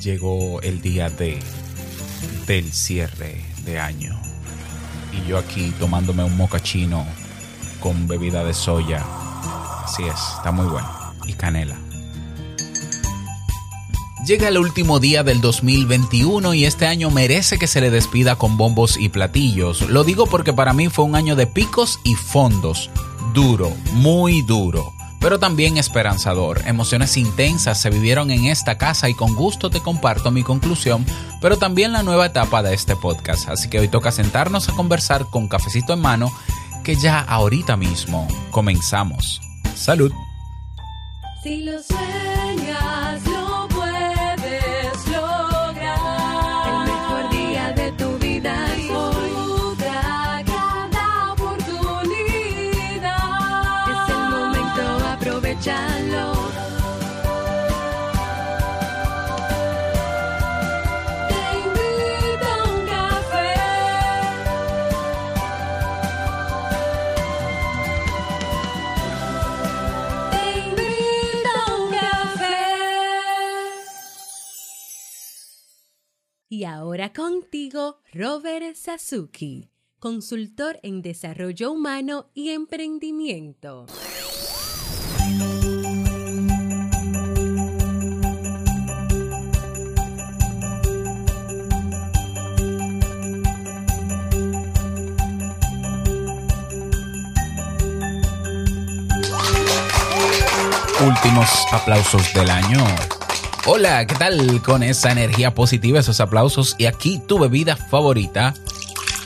llegó el día de del cierre de año. Y yo aquí tomándome un mocachino con bebida de soya. Así es, está muy bueno. Y canela. Llega el último día del 2021 y este año merece que se le despida con bombos y platillos. Lo digo porque para mí fue un año de picos y fondos. Duro, muy duro pero también esperanzador. Emociones intensas se vivieron en esta casa y con gusto te comparto mi conclusión, pero también la nueva etapa de este podcast. Así que hoy toca sentarnos a conversar con cafecito en mano, que ya ahorita mismo comenzamos. Salud. Contigo, Robert Sasuki, consultor en desarrollo humano y emprendimiento. Últimos aplausos del año. Hola, ¿qué tal? Con esa energía positiva, esos aplausos y aquí tu bebida favorita,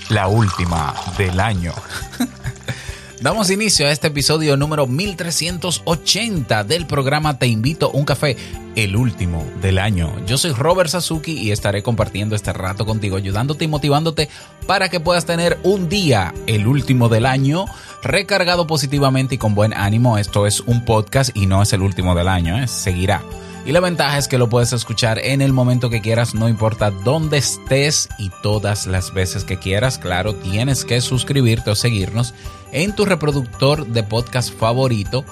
la última del año. Damos inicio a este episodio número 1380 del programa Te invito a un café, el último del año. Yo soy Robert Sasuki y estaré compartiendo este rato contigo, ayudándote y motivándote para que puedas tener un día, el último del año, recargado positivamente y con buen ánimo. Esto es un podcast y no es el último del año, ¿eh? seguirá. Y la ventaja es que lo puedes escuchar en el momento que quieras, no importa dónde estés y todas las veces que quieras. Claro, tienes que suscribirte o seguirnos en tu reproductor de podcast favorito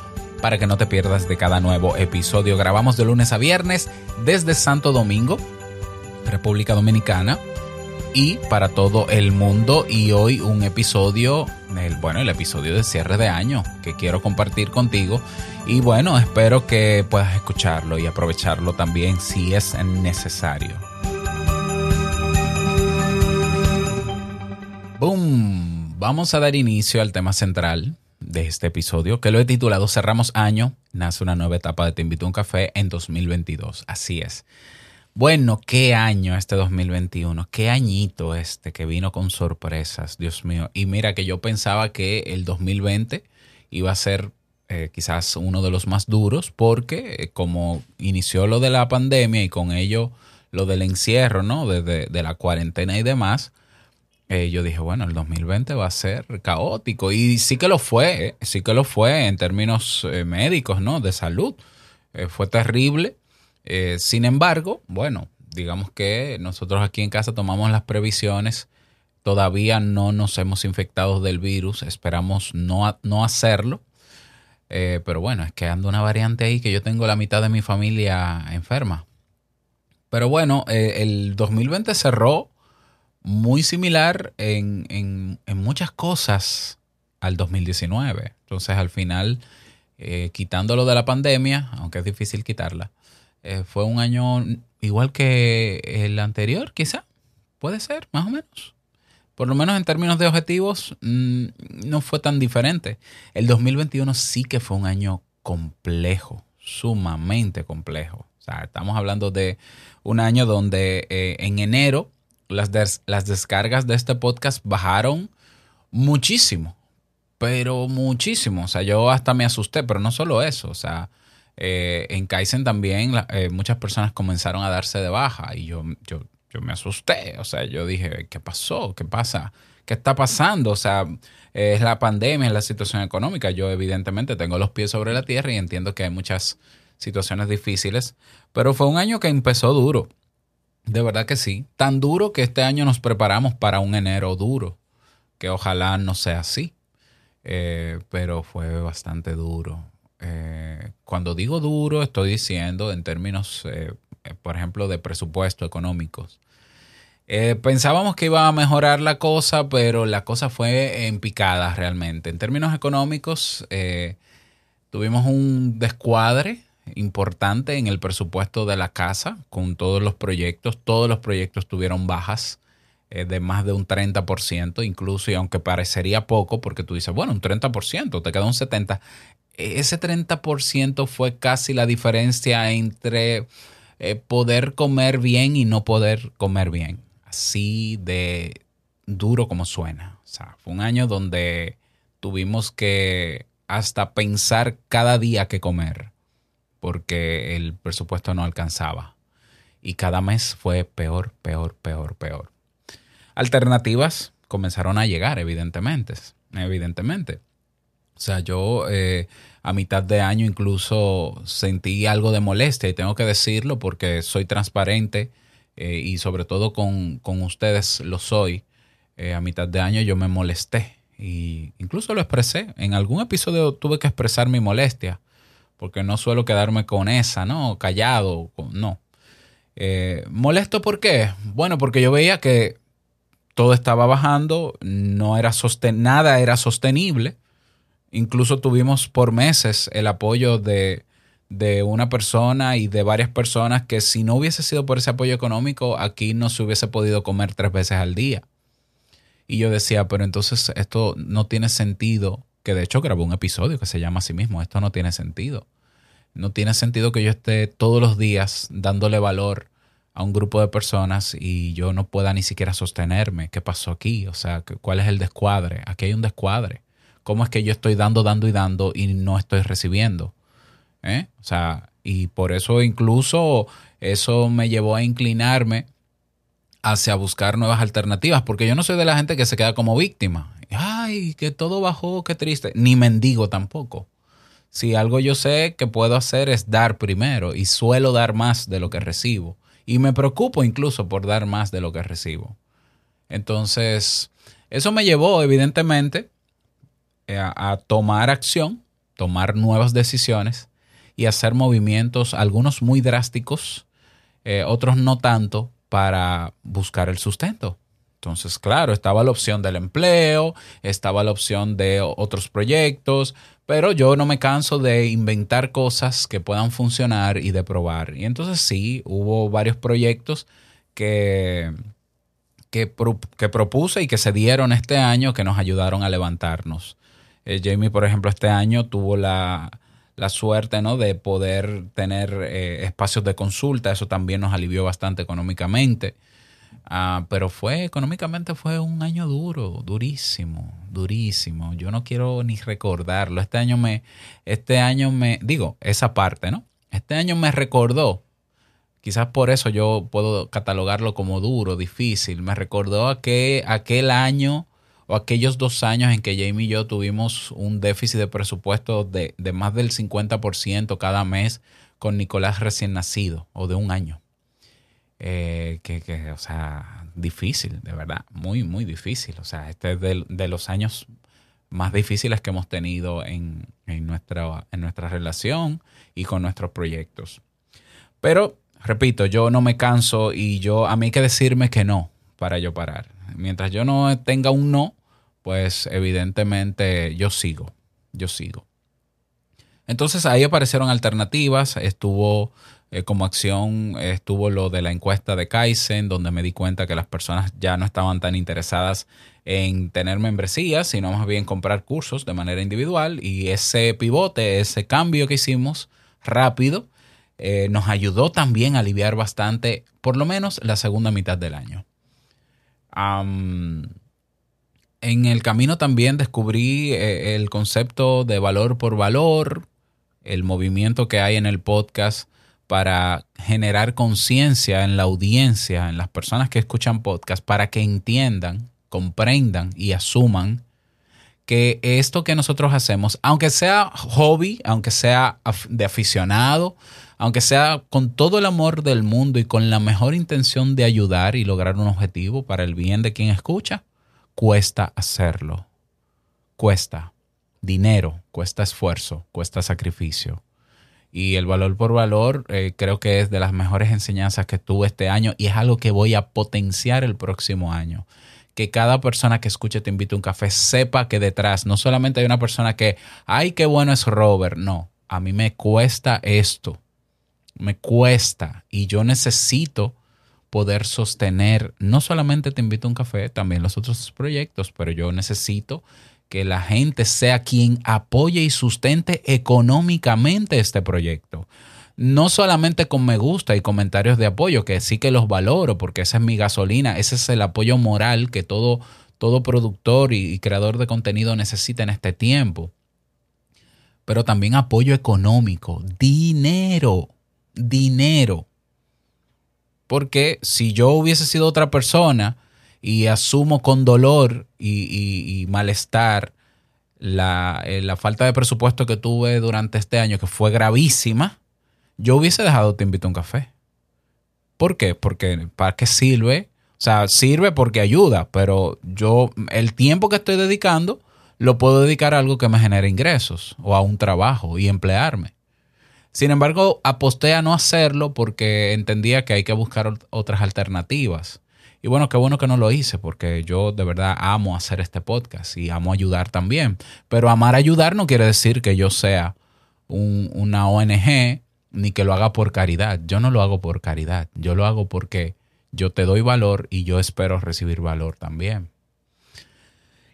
para que no te pierdas de cada nuevo episodio. Grabamos de lunes a viernes desde Santo Domingo, República Dominicana y para todo el mundo. Y hoy un episodio, el, bueno, el episodio de cierre de año que quiero compartir contigo. Y bueno, espero que puedas escucharlo y aprovecharlo también si es necesario. ¡Boom! Vamos a dar inicio al tema central de este episodio, que lo he titulado Cerramos año, nace una nueva etapa de Te invito a un café en 2022. Así es. Bueno, qué año este 2021, qué añito este que vino con sorpresas, Dios mío. Y mira que yo pensaba que el 2020 iba a ser eh, quizás uno de los más duros porque eh, como inició lo de la pandemia y con ello lo del encierro, ¿no? De, la cuarentena y demás, eh, yo dije, bueno, el 2020 va a ser caótico. Y sí que lo fue, sí que lo fue en términos médicos, ¿no? De salud. fue terrible eh, sin embargo, bueno, digamos que nosotros aquí en casa tomamos las previsiones. Todavía no nos hemos infectado del virus, esperamos no, no hacerlo. Eh, pero bueno, es que anda una variante ahí que yo tengo la mitad de mi familia enferma. Pero bueno, eh, el 2020 cerró muy similar en, en, muchas cosas al 2019. Entonces al final, quitándolo de la pandemia, aunque es difícil quitarla, eh, fue un año igual que el anterior, quizá. Puede ser, más o menos. Por lo menos en términos de objetivos, mm, no fue tan diferente. El 2021 sí que fue un año complejo, sumamente complejo. O sea, estamos hablando de un año donde eh, en enero las, las descargas de este podcast bajaron muchísimo, pero muchísimo. O sea, yo hasta me asusté, pero no solo eso. O sea, eh, en Kaizen también eh, muchas personas comenzaron a darse de baja y yo, yo, yo me asusté. O sea, yo dije, ¿qué pasó? ¿Qué pasa? ¿Qué está pasando? O sea, es la pandemia, es la situación económica. Yo evidentemente tengo los pies sobre la tierra y entiendo que hay muchas situaciones difíciles, pero fue un año que empezó duro. De verdad que sí. Tan duro que este año nos preparamos para un enero duro, que ojalá no sea así. Eh, pero fue bastante duro. Eh, cuando digo duro, estoy diciendo en términos eh, por ejemplo, de presupuesto económicos. Eh, pensábamos que iba a mejorar la cosa, pero la cosa fue en picada realmente. En términos económicos, tuvimos un descuadre importante en el presupuesto de la casa con todos los proyectos. Todos los proyectos tuvieron bajas de más de un 30%, incluso, y aunque parecería poco, porque tú dices, bueno, un 30%, te queda un 70%. Ese 30% fue casi la diferencia entre poder comer bien y no poder comer bien así de duro como suena. O sea, fue un año donde tuvimos que hasta pensar cada día qué comer, porque el presupuesto no alcanzaba. Y cada mes fue peor, peor, peor, peor. Alternativas comenzaron a llegar, evidentemente. Evidentemente. O sea, yo eh, a mitad de año incluso sentí algo de molestia y tengo que decirlo porque soy transparente eh, y sobre todo con, ustedes lo soy. Eh, a mitad de año yo me molesté y incluso lo expresé. En algún episodio tuve que expresar mi molestia porque no suelo quedarme con esa, ¿no? Callado, no. ¿Molesto por qué? Bueno, porque yo veía que todo estaba bajando, no era sosten nada era sostenible. Incluso tuvimos por meses el apoyo de de una persona y de varias personas que si no hubiese sido por ese apoyo económico, aquí no se hubiese podido comer tres veces al día. Y yo decía, pero entonces esto no tiene sentido, que de hecho grabó un episodio que se llama así mismo, esto no tiene sentido. No tiene sentido que yo esté todos los días dándole valor a un grupo de personas y yo no pueda ni siquiera sostenerme. ¿Qué pasó aquí? O sea, ¿cuál es el descuadre? Aquí hay un descuadre. ¿Cómo es que yo estoy dando, dando y dando y no estoy recibiendo? ¿eh? O sea, y por eso incluso eso me llevó a inclinarme hacia buscar nuevas alternativas, porque yo no soy de la gente que se queda como víctima. Ay, que todo bajó, qué triste. Ni mendigo tampoco. Si algo yo sé que puedo hacer es dar primero y suelo dar más de lo que recibo. Y me preocupo incluso por dar más de lo que recibo. Entonces, eso me llevó evidentemente a, a tomar acción, tomar nuevas decisiones y hacer movimientos, algunos muy drásticos, eh, otros no tanto, para buscar el sustento. Entonces, claro, estaba la opción del empleo, estaba la opción de otros proyectos, pero yo no me canso de inventar cosas que puedan funcionar y de probar. Y entonces sí, hubo varios proyectos que, que propuse y que se dieron este año que nos ayudaron a levantarnos. Eh, Jamie, por ejemplo, este año tuvo la, la suerte ¿no? de poder tener eh, espacios de consulta. Eso también nos alivió bastante económicamente. Ah, pero fue, económicamente fue un año duro, durísimo, durísimo. Yo no quiero ni recordarlo. Este año me, este año me, digo, esa parte, ¿no? Este año me recordó, quizás por eso yo puedo catalogarlo como duro, difícil. Me recordó aquel, aquel año o aquellos dos años en que Jamie y yo tuvimos un déficit de presupuesto de, más del 50% cada mes con Nicolás recién nacido o de un año. Eh, que, o sea, difícil, de verdad, muy, muy difícil. O sea, este es de, los años más difíciles que hemos tenido en, nuestra, en nuestra relación y con nuestros proyectos. Pero, repito, yo no me canso y yo, a mí hay que decirme que no para yo parar. Mientras yo no tenga un no, pues evidentemente yo sigo, yo sigo. Entonces ahí aparecieron alternativas, estuvo eh, como acción, estuvo lo de la encuesta de Kaizen, donde me di cuenta que las personas ya no estaban tan interesadas en tener membresías, sino más bien comprar cursos de manera individual. Y ese pivote, ese cambio que hicimos rápido, eh, nos ayudó también a aliviar bastante, por lo menos la segunda mitad del año en el camino también descubrí eh, el concepto de valor por valor, el movimiento que hay en el podcast para generar conciencia en la audiencia, en las personas que escuchan podcast, para que entiendan, comprendan y asuman que esto que nosotros hacemos, aunque sea hobby, aunque sea de aficionado, aunque sea con todo el amor del mundo y con la mejor intención de ayudar y lograr un objetivo para el bien de quien escucha, cuesta hacerlo. Cuesta dinero, cuesta esfuerzo, cuesta sacrificio. Y el valor por valor eh, creo que es de las mejores enseñanzas que tuve este año y es algo que voy a potenciar el próximo año. Que cada persona que escuche Te invito a un café sepa que detrás no solamente hay una persona que, ay, qué bueno es Robert. No, a mí me cuesta esto. Me cuesta y yo necesito poder sostener no solamente Te invito a un café, también los otros proyectos, pero yo necesito que la gente sea quien apoye y sustente económicamente este proyecto. No solamente con me gusta y comentarios de apoyo, que sí que los valoro, porque esa es mi gasolina, ese es el apoyo moral que todo, todo productor y, y creador de contenido necesita en este tiempo. Pero también apoyo económico, dinero, dinero. Porque si yo hubiese sido otra persona, y asumo con dolor y, malestar la, eh, la, falta de presupuesto que tuve durante este año, que fue gravísima, yo hubiese dejado Te invito a un café. ¿Por qué? Porque ¿para qué sirve? O sea, sirve porque ayuda, pero yo el tiempo que estoy dedicando lo puedo dedicar a algo que me genere ingresos o a un trabajo y emplearme. Sin embargo, aposté a no hacerlo porque entendía que hay que buscar otras alternativas. Y bueno, qué bueno que no lo hice, porque yo de verdad amo hacer este podcast y amo ayudar también. Pero amar ayudar no quiere decir que yo sea una ONG ni que lo haga por caridad. Yo no lo hago por caridad. Yo lo hago porque yo te doy valor y yo espero recibir valor también.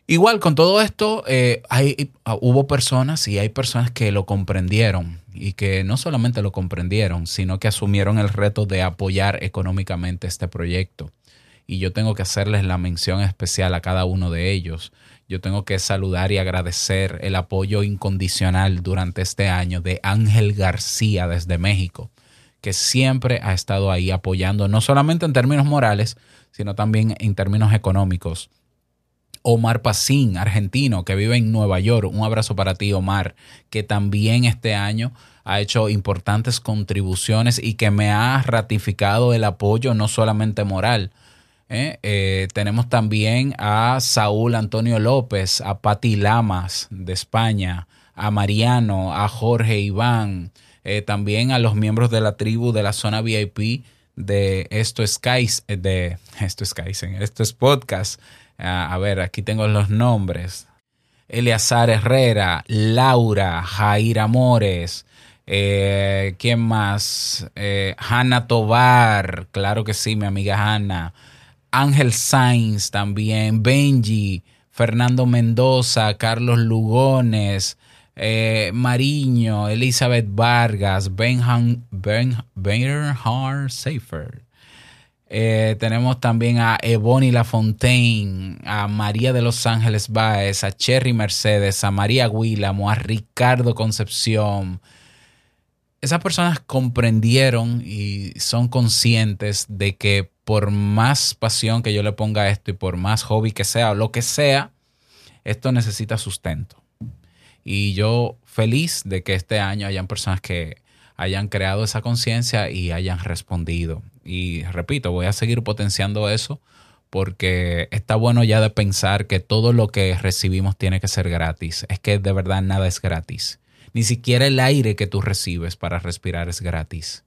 Igual con todo esto, eh, hay, hubo personas y hay personas que lo comprendieron y que no solamente lo comprendieron, sino que asumieron el reto de apoyar económicamente este proyecto y yo tengo que hacerles la mención especial a cada uno de ellos. Yo tengo que saludar y agradecer el apoyo incondicional durante este año de Ángel García desde México, que siempre ha estado ahí apoyando, no solamente en términos morales, sino también en términos económicos. Omar Pacín, argentino, que vive en Nueva York. Un abrazo para ti, Omar, que también este año ha hecho importantes contribuciones y que me ha ratificado el apoyo no solamente moral, ¿eh? Eh, tenemos también a Saúl Antonio López, a Pati Lamas de España, a Mariano, a Jorge Iván, eh, también a los miembros de la tribu de la zona VIP de Esto es de Esto es Esto es Podcast. A ver, aquí tengo los nombres. Eleazar Herrera, Laura, Jair Amores, ¿quién más? Hanna Tobar, claro que sí, mi amiga Hanna. Ángel Sainz también, Benji, Fernando Mendoza, Carlos Lugones, eh, Mariño, Elizabeth Vargas, Benham, ben, Bernhard Seifer. Eh, tenemos también a Ebony Lafontaine, a María de los Ángeles Baez, a Cherry Mercedes, a María Guilamo, a Ricardo Concepción. Esas personas comprendieron y son conscientes de que por más pasión que yo le ponga a esto y por más hobby que sea o lo que sea, esto necesita sustento. Y yo feliz de que este año hayan personas que hayan creado esa conciencia y hayan respondido. Y repito, voy a seguir potenciando eso porque está bueno ya de pensar que todo lo que recibimos tiene que ser gratis. Es que de verdad nada es gratis. Ni siquiera el aire que tú recibes para respirar es gratis.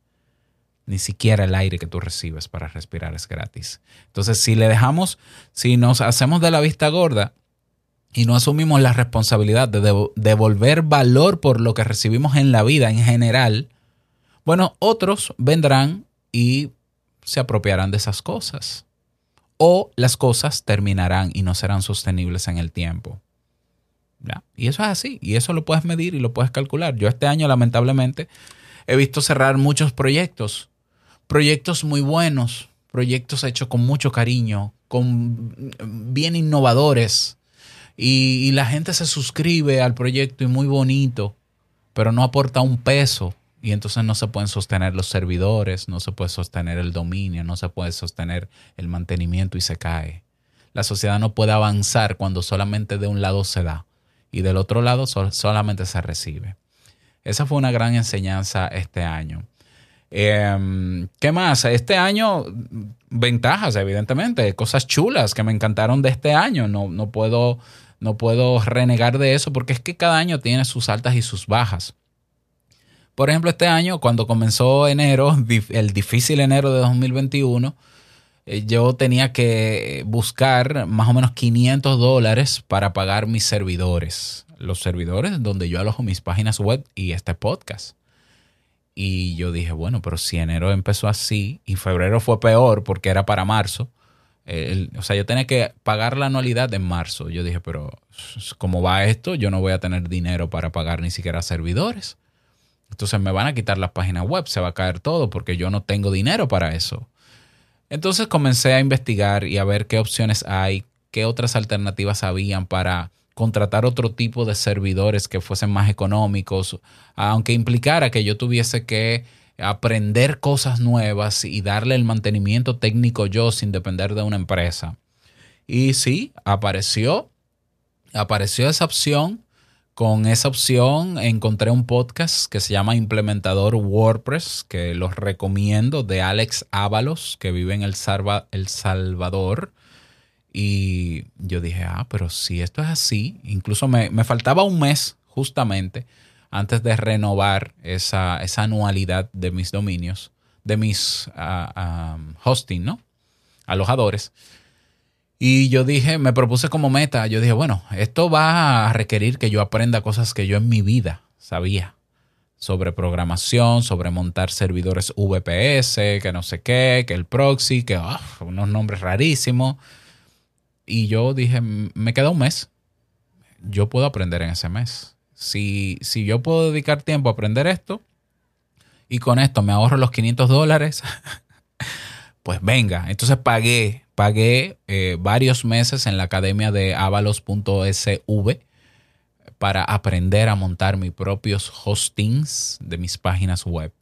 Ni siquiera el aire que tú recibes para respirar es gratis. Entonces, si le dejamos, si nos hacemos de la vista gorda y no asumimos la responsabilidad de devolver valor por lo que recibimos en la vida en general, bueno, otros vendrán y se apropiarán de esas cosas. O las cosas terminarán y no serán sostenibles en el tiempo. Y eso es así, y eso lo puedes medir y lo puedes calcular. Yo este año, lamentablemente, he visto cerrar muchos proyectos proyectos muy buenos, proyectos hechos con mucho cariño, con bien innovadores. Y, la gente se suscribe al proyecto y muy bonito, pero no aporta un peso. Y entonces no se pueden sostener los servidores, no se puede sostener el dominio, no se puede sostener el mantenimiento y se cae. La sociedad no puede avanzar cuando solamente de un lado se da y del otro lado solamente se recibe. Esa fue una gran enseñanza este año. Em, ¿Qué más? Este año, ventajas, evidentemente, cosas chulas que me encantaron de este año. No, no, puedo, no puedo renegar de eso porque es que cada año tiene sus altas y sus bajas. Por ejemplo, este año, cuando comenzó enero, el difícil enero de 2021, eh, yo tenía que buscar más o menos 500 dólares para pagar mis servidores. Los servidores donde yo alojo mis páginas web y este podcast. Y yo dije, bueno, pero si enero empezó así y febrero fue peor porque era para marzo, o sea, yo tenía que pagar la anualidad en marzo. Yo dije, pero ¿cómo va esto? Yo no voy a tener dinero para pagar ni siquiera servidores. Entonces me van a quitar las páginas web, se va a caer todo porque yo no tengo dinero para eso. Entonces comencé a investigar y a ver qué opciones hay, qué otras alternativas habían para contratar otro tipo de servidores que fuesen más económicos, aunque implicara que yo tuviese que aprender cosas nuevas y darle el mantenimiento técnico yo sin depender de una empresa. Y sí, apareció, apareció esa opción con esa opción encontré un podcast que se llama Implementador WordPress, que los recomiendo, de Alex Ábalos, que vive en El, Salvador. Y yo dije, ah, pero si esto es así, incluso me, faltaba un mes justamente antes de renovar esa, anualidad de mis dominios, de mis ah, hosting, ¿no? Alojadores. Y yo dije, me propuse como meta, yo dije, bueno, esto va a requerir que yo aprenda cosas que yo en mi vida sabía sobre programación, sobre montar servidores VPS, que no sé qué, que el proxy, que ah, unos nombres rarísimos. Y yo dije, me queda un mes. Yo puedo aprender en ese mes. Si, si yo puedo dedicar tiempo a aprender esto y con esto me ahorro los 500 dólares, pues venga. Entonces pagué pagué eh, varios meses en la academia de avalos.sv para aprender a montar mis propios hostings de mis páginas web.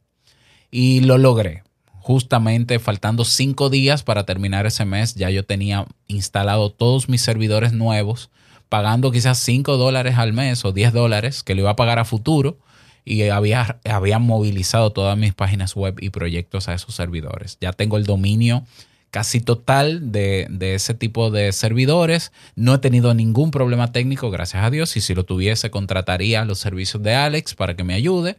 Y lo logré. Justamente faltando cinco días para terminar ese mes, ya yo tenía instalado todos mis servidores nuevos, pagando quizás 5 dólares al mes o 10 dólares que le iba a pagar a futuro y había, había movilizado todas mis páginas web y proyectos a esos servidores. Ya tengo el dominio casi total de, ese tipo de servidores. No he tenido ningún problema técnico, gracias a Dios, y si lo tuviese, contrataría los servicios de Alex para que me ayude.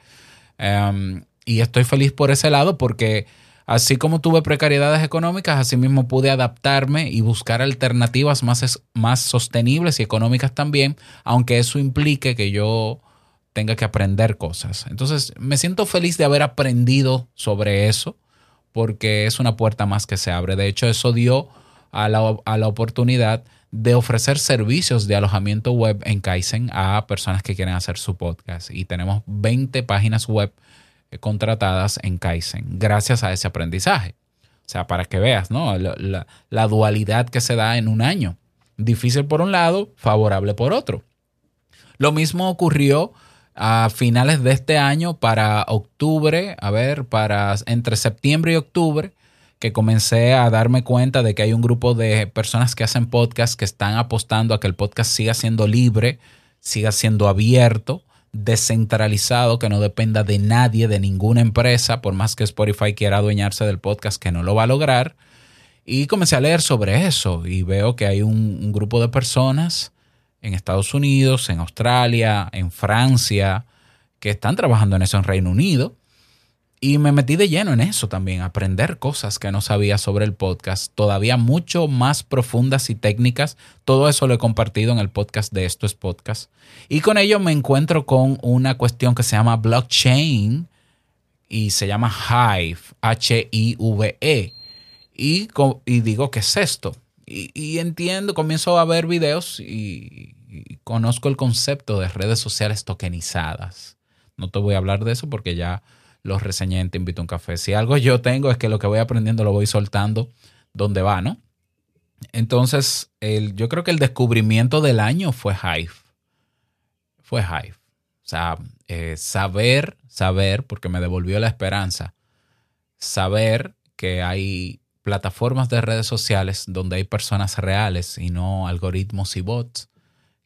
Em, y estoy feliz por ese lado porque así como tuve precariedades económicas, así mismo pude adaptarme y buscar alternativas más, más sostenibles y económicas también, aunque eso implique que yo tenga que aprender cosas. Entonces, me siento feliz de haber aprendido sobre eso porque es una puerta más que se abre. De hecho, eso dio a la, oportunidad de ofrecer servicios de alojamiento web en Kaizen a personas que quieren hacer su podcast. Y tenemos 20 páginas web eh, contratadas en Kaizen gracias a ese aprendizaje. O sea, para que veas, ¿no? La, la, dualidad que se da en un año. Difícil por un lado, favorable por otro. Lo mismo ocurrió a finales de este año para octubre, a ver, para entre septiembre y octubre, que comencé a darme cuenta de que hay un grupo de personas que hacen podcast que están apostando a que el podcast siga siendo libre, siga siendo abierto, descentralizado, que no dependa de nadie, de ninguna empresa, por más que Spotify quiera adueñarse del podcast, que no lo va a lograr. Y comencé a leer sobre eso y veo que hay un, un grupo de personas en Estados Unidos, en Australia, en Francia, que están trabajando en eso en Reino Unido. Y me metí de lleno en eso también, aprender cosas que no sabía sobre el podcast, todavía mucho más profundas y técnicas. Todo eso lo he compartido en el podcast de Esto es Podcast. Y con ello me encuentro con una cuestión que se llama blockchain y se llama Hive, H-I-V-E. Y, digo, ¿qué es esto? Y, entiendo, comienzo a ver videos y, conozco el concepto de redes sociales tokenizadas. No te voy a hablar de eso porque ya los reseñé en Te Invito a un Café. Si algo yo tengo es que lo que voy aprendiendo lo voy soltando donde va, ¿no? Entonces, el, yo creo que el descubrimiento del año fue Hive. Fue Hive. O sea, eh, saber, saber, porque me devolvió la esperanza, saber que hay plataformas de redes sociales donde hay personas reales y no algoritmos y bots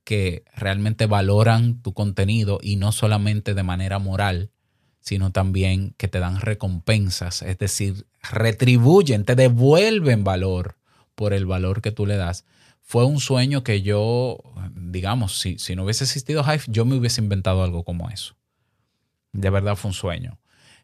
que realmente valoran tu contenido y no solamente de manera moral, sino también que te dan recompensas, es decir, retribuyen, te devuelven valor por el valor que tú le das. Fue un sueño que yo, digamos, si, si no hubiese existido Hive, yo me hubiese inventado algo como eso. De verdad fue un sueño.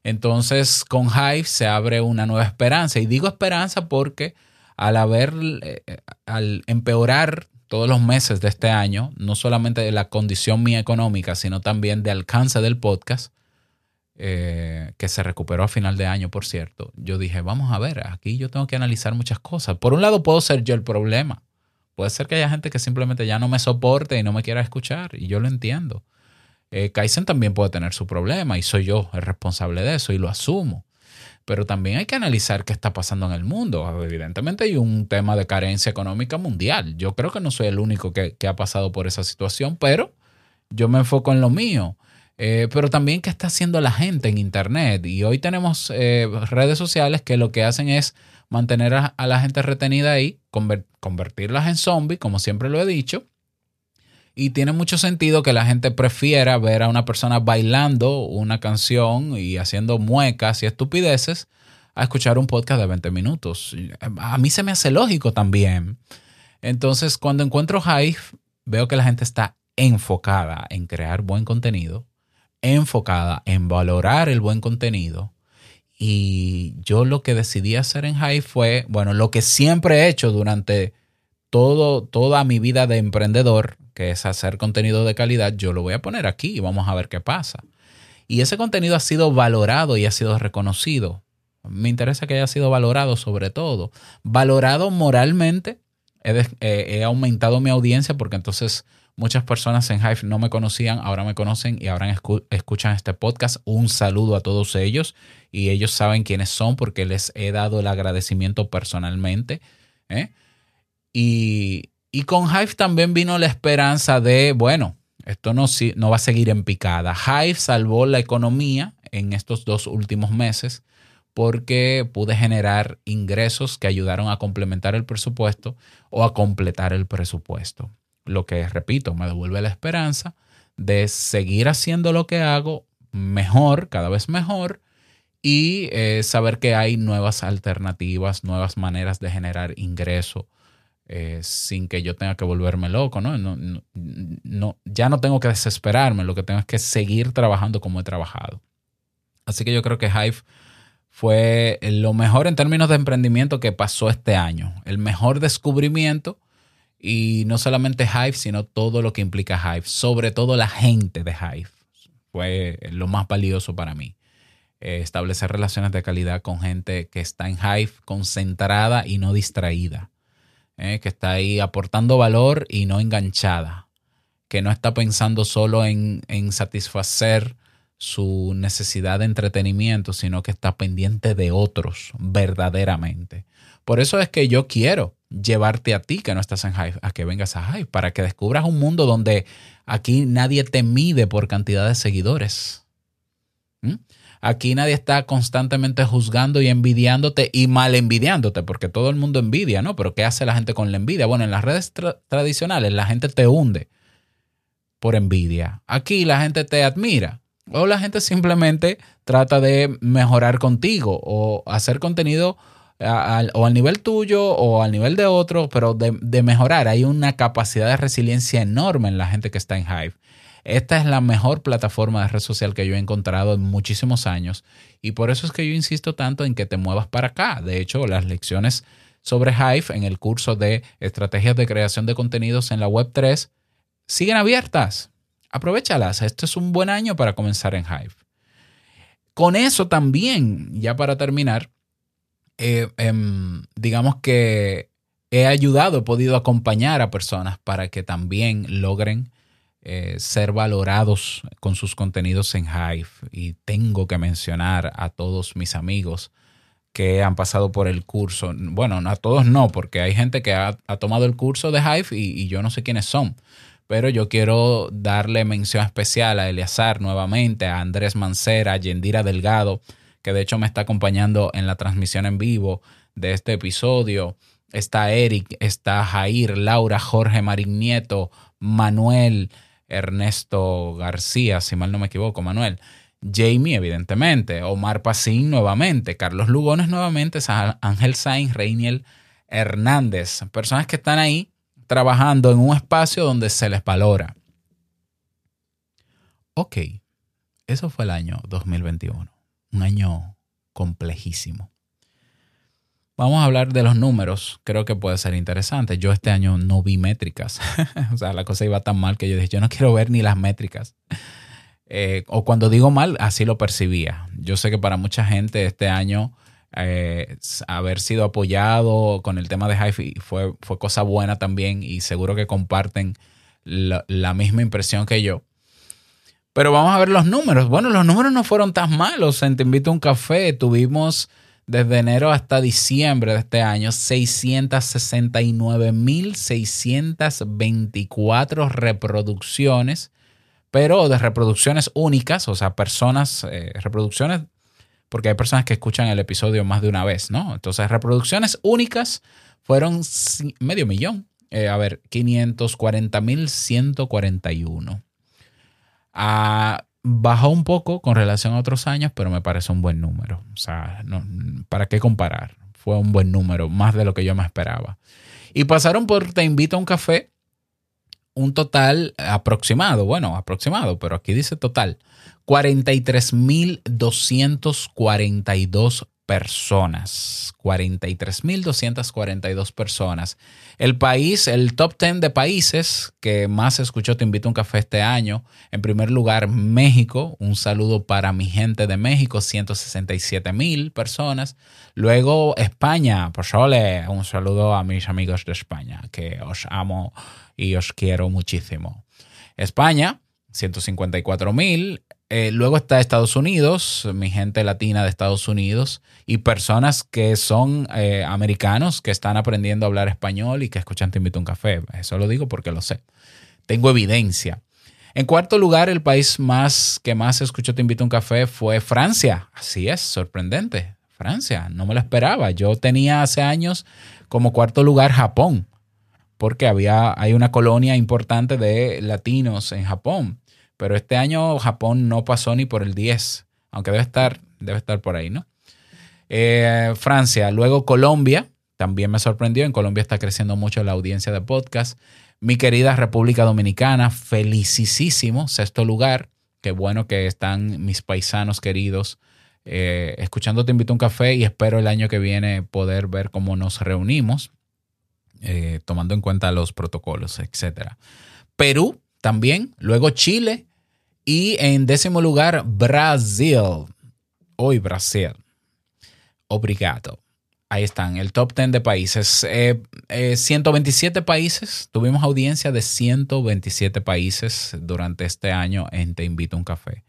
Entonces, con Hive se abre una nueva esperanza. Y digo esperanza porque al haber, eh, al empeorar todos los meses de este año, no solamente de la condición mía económica, sino también de alcance del podcast, eh, que se recuperó a final de año, por cierto, yo dije, vamos a ver, aquí yo tengo que analizar muchas cosas. Por un lado, puedo ser yo el problema. Puede ser que haya gente que simplemente ya no me soporte y no me quiera escuchar, y yo lo entiendo. Eh, Kaizen también puede tener su problema y soy yo el responsable de eso y lo asumo. Pero también hay que analizar qué está pasando en el mundo. Evidentemente hay un tema de carencia económica mundial. Yo creo que no soy el único que, ha pasado por esa situación, pero yo me enfoco en lo mío. Eh, pero también qué está haciendo la gente en Internet. Y hoy tenemos eh, redes sociales que lo que hacen es mantener a, la gente retenida ahí, convertirlas en zombies, como siempre lo he dicho, y tiene mucho sentido que la gente prefiera ver a una persona bailando una canción y haciendo muecas y estupideces a escuchar un podcast de 20 minutos. A mí se me hace lógico también. Entonces, cuando encuentro Hive, veo que la gente está enfocada en crear buen contenido, enfocada en valorar el buen contenido. Y yo lo que decidí hacer en Hive fue, bueno, lo que siempre he hecho durante todo, toda mi vida de emprendedor, que es hacer contenido de calidad, yo lo voy a poner aquí y vamos a ver qué pasa. Y ese contenido ha sido valorado y ha sido reconocido. Me interesa que haya sido valorado sobre todo. Valorado moralmente. He, eh, aumentado mi audiencia porque entonces muchas personas en Hive no me conocían, ahora me conocen y ahora escuchan este podcast. Un saludo a todos ellos y ellos saben quiénes son porque les he dado el agradecimiento personalmente. ¿eh? Y, con Hive también vino la esperanza de, bueno, esto no, no va a seguir en picada. Hive salvó la economía en estos dos últimos meses porque pude generar ingresos que ayudaron a complementar el presupuesto o a completar el presupuesto. Lo que, repito, me devuelve la esperanza de seguir haciendo lo que hago mejor, cada vez mejor, y eh, saber que hay nuevas alternativas, nuevas maneras de generar ingreso eh, sin que yo tenga que volverme loco, ¿no? No, ¿no? Ya no tengo que desesperarme, lo que tengo es que seguir trabajando como he trabajado. Así que yo creo que Hive fue lo mejor en términos de emprendimiento que pasó este año, el mejor descubrimiento y no solamente Hive, sino todo lo que implica Hive, sobre todo la gente de Hive. Fue lo más valioso para mí. Eh, establecer relaciones de calidad con gente que está en Hive, concentrada y no distraída eh, que está ahí aportando valor y no enganchada, que no está pensando solo en, en satisfacer su necesidad de entretenimiento, sino que está pendiente de otros verdaderamente. Por eso es que yo quiero llevarte a ti que no estás en Hive, a que vengas a Hive, para que descubras un mundo donde aquí nadie te mide por cantidad de seguidores. ¿Mm? Aquí nadie está constantemente juzgando y envidiándote y mal envidiándote, porque todo el mundo envidia, ¿no? Pero ¿qué hace la gente con la envidia? Bueno, en las redes tradicionales la gente te hunde por envidia. Aquí la gente te admira. O la gente simplemente trata de mejorar contigo o hacer contenido o al nivel tuyo o al nivel de otro, pero de, de, mejorar. Hay una capacidad de resiliencia enorme en la gente que está en Hive. Esta es la mejor plataforma de red social que yo he encontrado en muchísimos años y por eso es que yo insisto tanto en que te muevas para acá. De hecho, las lecciones sobre Hive en el curso de estrategias de creación de contenidos en la web 3 siguen abiertas. Aprovechalas. Este es un buen año para comenzar en Hive. Con eso también, ya para terminar, eh, em, digamos que he ayudado, he podido acompañar a personas para que también logren eh, ser valorados con sus contenidos en Hive. Y tengo que mencionar a todos mis amigos que han pasado por el curso. Bueno, a todos no, porque hay gente que ha, tomado el curso de Hive y, yo no sé quiénes son. Pero yo quiero darle mención especial a Eleazar nuevamente, a Andrés Mancera, a Yendira Delgado, que de hecho me está acompañando en la transmisión en vivo de este episodio. Está Eric, está Jair, Laura, Jorge Marín Nieto, Manuel, Ernesto García, si mal no me equivoco, Manuel. Jamie, evidentemente, Omar Pacín nuevamente, Carlos Lugones nuevamente, Ángel Sainz, Reiniel Hernández, personas que están ahí trabajando en un espacio donde se les valora. Ok, eso fue el año 2021. Un año complejísimo. Vamos a hablar de los números. Creo que puede ser interesante. Yo este año no vi métricas. o sea, la cosa iba tan mal que yo dije, yo no quiero ver ni las métricas. Eh, o cuando digo mal, así lo percibía. Yo sé que para mucha gente este año eh, haber sido apoyado con el tema de HiFi fue, fue cosa buena también y seguro que comparten la, misma impresión que yo. Pero vamos a ver los números. Bueno, los números no fueron tan malos. Te invito a un café tuvimos desde enero hasta diciembre de este año 669.624 reproducciones, pero de reproducciones únicas, o sea, personas, eh, reproducciones, porque hay personas que escuchan el episodio más de una vez, ¿no? Entonces, reproducciones únicas fueron medio millón. Eh, a ver, 540.141. Ah, bajó un poco con relación a otros años, pero me parece un buen número. O sea, ¿para qué comparar? Fue un buen número, más de lo que yo me esperaba. Y pasaron por Te invito a un café un total aproximado, bueno, aproximado, pero aquí dice total, 43.242 personas. 43.242 personas. El país, el top 10 de países que más escuchó Te invito a un café este año. En primer lugar, México. Un saludo para mi gente de México, 167 mil personas. Luego, España. Por sole, un saludo a mis amigos de España, que os amo y os quiero muchísimo. España, 154 mil. Eh, luego está Estados Unidos, mi gente latina de Estados Unidos y personas que son eh, americanos que están aprendiendo a hablar español y que escuchan Te invito a un café. Eso lo digo porque lo sé. Tengo evidencia. En cuarto lugar, el país más que más escuchó Te invito a un café fue Francia. Así es, sorprendente. Francia, no me lo esperaba. Yo tenía hace años como cuarto lugar Japón, porque había, hay una colonia importante de latinos en Japón. Pero este año Japón no pasó ni por el 10, aunque debe estar, debe estar por ahí, ¿no? Eh, Francia, luego Colombia, también me sorprendió. En Colombia está creciendo mucho la audiencia de podcast. Mi querida República Dominicana, felicísimo, sexto lugar. Qué bueno que están mis paisanos queridos eh, escuchando Te invito a un café y espero el año que viene poder ver cómo nos reunimos, eh, tomando en cuenta los protocolos, etc. Perú también, luego Chile y en décimo lugar Brasil. Hoy Brasil. Obrigado. Ahí están, el top 10 de países. 127 eh, eh, países, tuvimos audiencia de 127 países durante este año en Te Invito a un Café.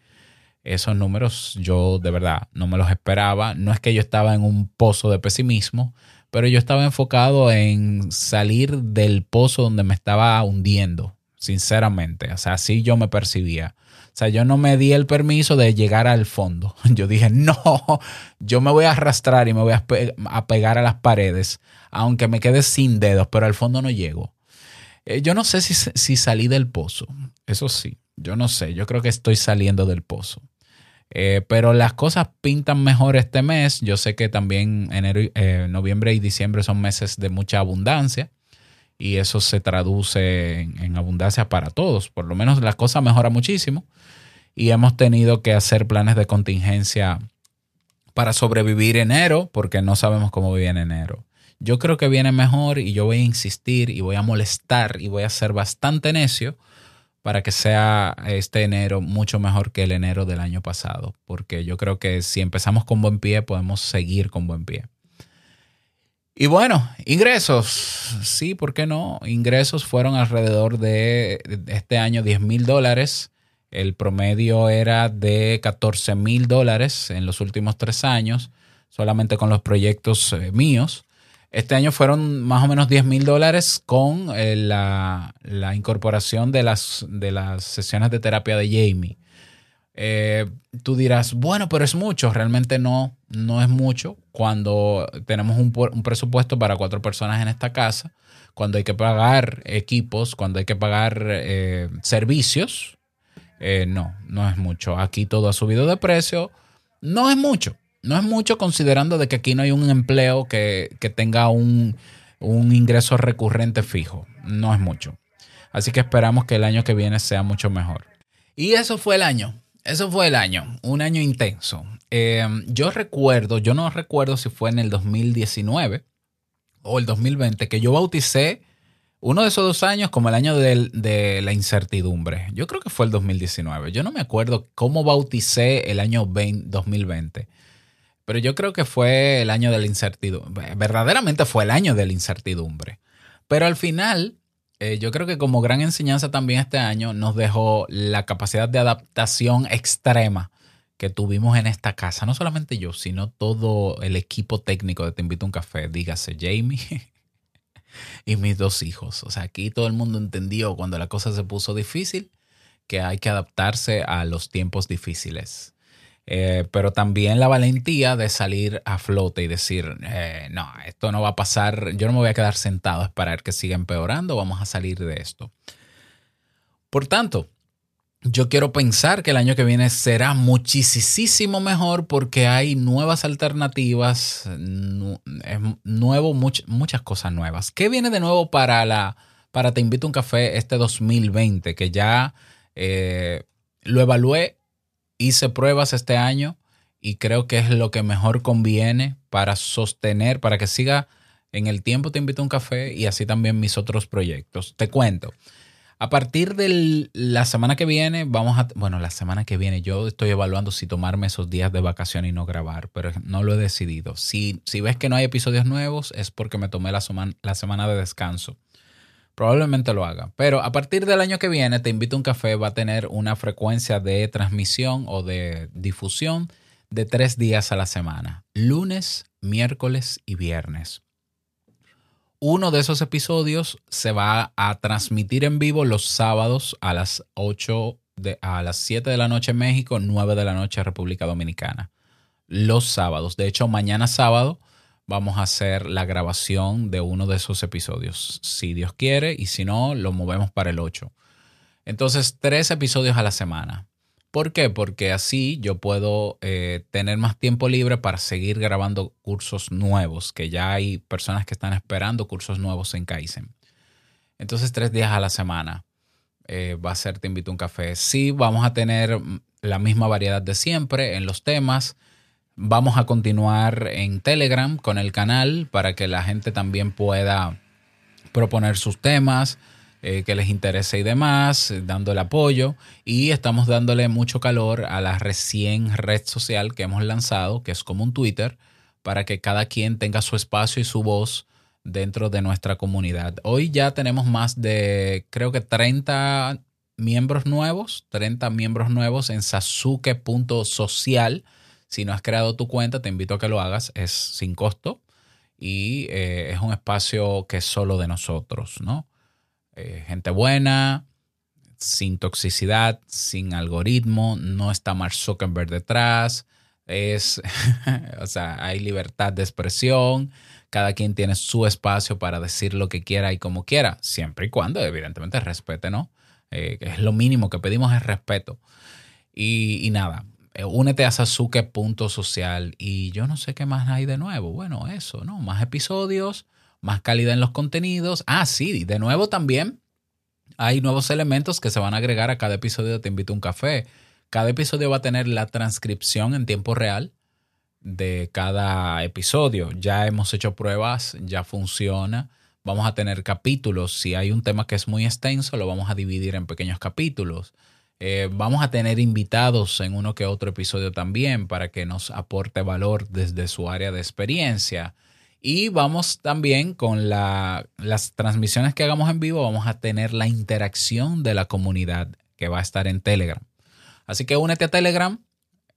Esos números yo de verdad no me los esperaba. No es que yo estaba en un pozo de pesimismo, pero yo estaba enfocado en salir del pozo donde me estaba hundiendo sinceramente. O sea, así yo me percibía. O sea, yo no me di el permiso de llegar al fondo. Yo dije, no, yo me voy a arrastrar y me voy a, pegar a las paredes, aunque me quede sin dedos, pero al fondo no llego. Eh, yo no sé si, si, salí del pozo. Eso sí, yo no sé. Yo creo que estoy saliendo del pozo. Eh, pero las cosas pintan mejor este mes. Yo sé que también enero, eh, noviembre y diciembre son meses de mucha abundancia y eso se traduce en, abundancia para todos. Por lo menos la cosa mejora muchísimo y hemos tenido que hacer planes de contingencia para sobrevivir enero porque no sabemos cómo viene enero. Yo creo que viene mejor y yo voy a insistir y voy a molestar y voy a ser bastante necio para que sea este enero mucho mejor que el enero del año pasado, porque yo creo que si empezamos con buen pie podemos seguir con buen pie. Y bueno, ingresos, sí, ¿por qué no? Ingresos fueron alrededor de, este año 10 mil dólares. El promedio era de 14 mil dólares en los últimos tres años, solamente con los proyectos eh, míos. Este año fueron más o menos 10 mil dólares con eh, la, la, incorporación de las, de las sesiones de terapia de Jamie. Eh, tú dirás, bueno, pero es mucho. Realmente no, no es mucho cuando tenemos un, presupuesto para cuatro personas en esta casa, cuando hay que pagar equipos, cuando hay que pagar eh, servicios. Eh, no, no es mucho. Aquí todo ha subido de precio. No es mucho. No es mucho considerando de que aquí no hay un empleo que, que tenga un, un ingreso recurrente fijo. No es mucho. Así que esperamos que el año que viene sea mucho mejor. Y eso fue el año Eso fue el año, un año intenso. Eh, yo recuerdo, yo no recuerdo si fue en el 2019 o el 2020, que yo bauticé uno de esos dos años como el año de la incertidumbre. Yo creo que fue el 2019. Yo no me acuerdo cómo bauticé el año 2020. Pero yo creo que fue el año de la incertidumbre. Verdaderamente fue el año de la incertidumbre. Pero al final, eh, yo creo que como gran enseñanza también este año nos dejó la capacidad de adaptación extrema que tuvimos en esta casa. No solamente yo, sino todo el equipo técnico de Te Invito a un Café. Dígase Jamie y mis dos hijos. O sea, aquí todo el mundo entendió cuando la cosa se puso difícil que hay que adaptarse a los tiempos difíciles. Eh, pero también la valentía de salir a flote y decir, eh, no, esto no va a pasar, yo no me voy a quedar sentado a esperar que siga empeorando, vamos a salir de esto. Por tanto, yo quiero pensar que el año que viene será muchísimo mejor porque hay nuevas alternativas, nuevo, muchas cosas nuevas. ¿Qué viene de nuevo para la para Te Invito a un Café este 2020? Que ya eh, lo evalué hice pruebas este año y creo que es lo que mejor conviene para sostener, para que siga en el tiempo te invito a un café y así también mis otros proyectos. Te cuento. A partir de la semana que viene, vamos a, bueno, la semana que viene yo estoy evaluando si tomarme esos días de vacación y no grabar, pero no lo he decidido. Si, si ves que no hay episodios nuevos, es porque me tomé la, la semana de descanso. Probablemente lo haga. Pero a partir del año que viene, Te Invito a un Café va a tener una frecuencia de transmisión o de difusión de tres días a la semana. Lunes, miércoles y viernes. Uno de esos episodios se va a transmitir en vivo los sábados a las 8 de, a las 7 de la noche en México, 9 de la noche en República Dominicana. Los sábados. De hecho, mañana sábado vamos a hacer la grabación de uno de esos episodios, si Dios quiere, y si no, lo movemos para el 8. Entonces, tres episodios a la semana. ¿Por qué? Porque así yo puedo eh, tener más tiempo libre para seguir grabando cursos nuevos, que ya hay personas que están esperando cursos nuevos en Kaizen. Entonces, tres días a la semana eh, va a ser Te invito a un café. Sí, vamos a tener la misma variedad de siempre en los temas Vamos a continuar en Telegram con el canal para que la gente también pueda proponer sus temas eh, que les interese y demás, dando el apoyo. Y estamos dándole mucho calor a la recién red social que hemos lanzado, que es como un Twitter, para que cada quien tenga su espacio y su voz dentro de nuestra comunidad. Hoy ya tenemos más de, creo que 30 miembros nuevos, 30 miembros nuevos en sasuke.social si no has creado tu cuenta, te invito a que lo hagas. Es sin costo y eh, es un espacio que es solo de nosotros, ¿no? Eh, gente buena, sin toxicidad, sin algoritmo, no está Mark Zuckerberg detrás, es, o sea, hay libertad de expresión, cada quien tiene su espacio para decir lo que quiera y como quiera, siempre y cuando evidentemente respete, ¿no? Eh, es lo mínimo que pedimos es respeto. Y, nada, únete a sasuke.social y yo no sé qué más hay de nuevo. Bueno, eso, ¿no? Más episodios, más calidad en los contenidos. Ah, sí, de nuevo también hay nuevos elementos que se van a agregar a cada episodio de Te invito a un café. Cada episodio va a tener la transcripción en tiempo real de cada episodio. Ya hemos hecho pruebas, ya funciona. Vamos a tener capítulos. Si hay un tema que es muy extenso, lo vamos a dividir en pequeños capítulos. Eh, vamos a tener invitados en uno que otro episodio también para que nos aporte valor desde su área de experiencia. Y vamos también con las transmisiones que hagamos en vivo, vamos a tener la interacción de la comunidad que va a estar en Telegram. Así que únete a Telegram,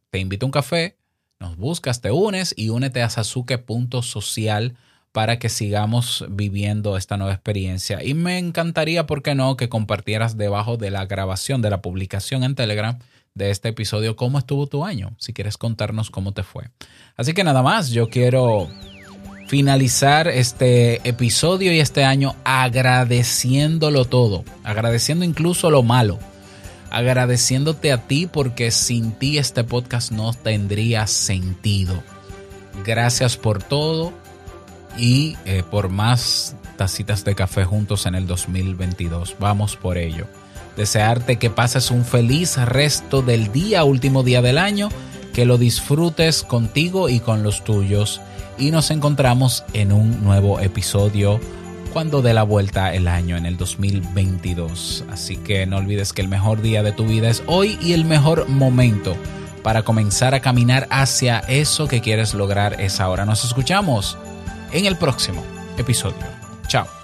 te invito a un café, nos buscas, te unes y únete a sasuke.social para que sigamos viviendo esta nueva experiencia. Y me encantaría, ¿por qué no?, que compartieras debajo de la grabación, de la publicación en Telegram de este episodio, cómo estuvo tu año, si quieres contarnos cómo te fue. Así que nada más, yo quiero finalizar este episodio y este año agradeciéndolo todo, agradeciendo incluso lo malo, agradeciéndote a ti porque sin ti este podcast no tendría sentido. Gracias por todo y eh, por más tacitas de café juntos en el 2022. Vamos por ello. desearte que pases un feliz resto del día, último día del año, que lo disfrutes contigo y con los tuyos y nos encontramos en un nuevo episodio cuando dé la vuelta el año en el 2022. Así que no olvides que el mejor día de tu vida es hoy y el mejor momento para comenzar a caminar hacia eso que quieres lograr es ahora. Nos escuchamos en el próximo episodio. Chao.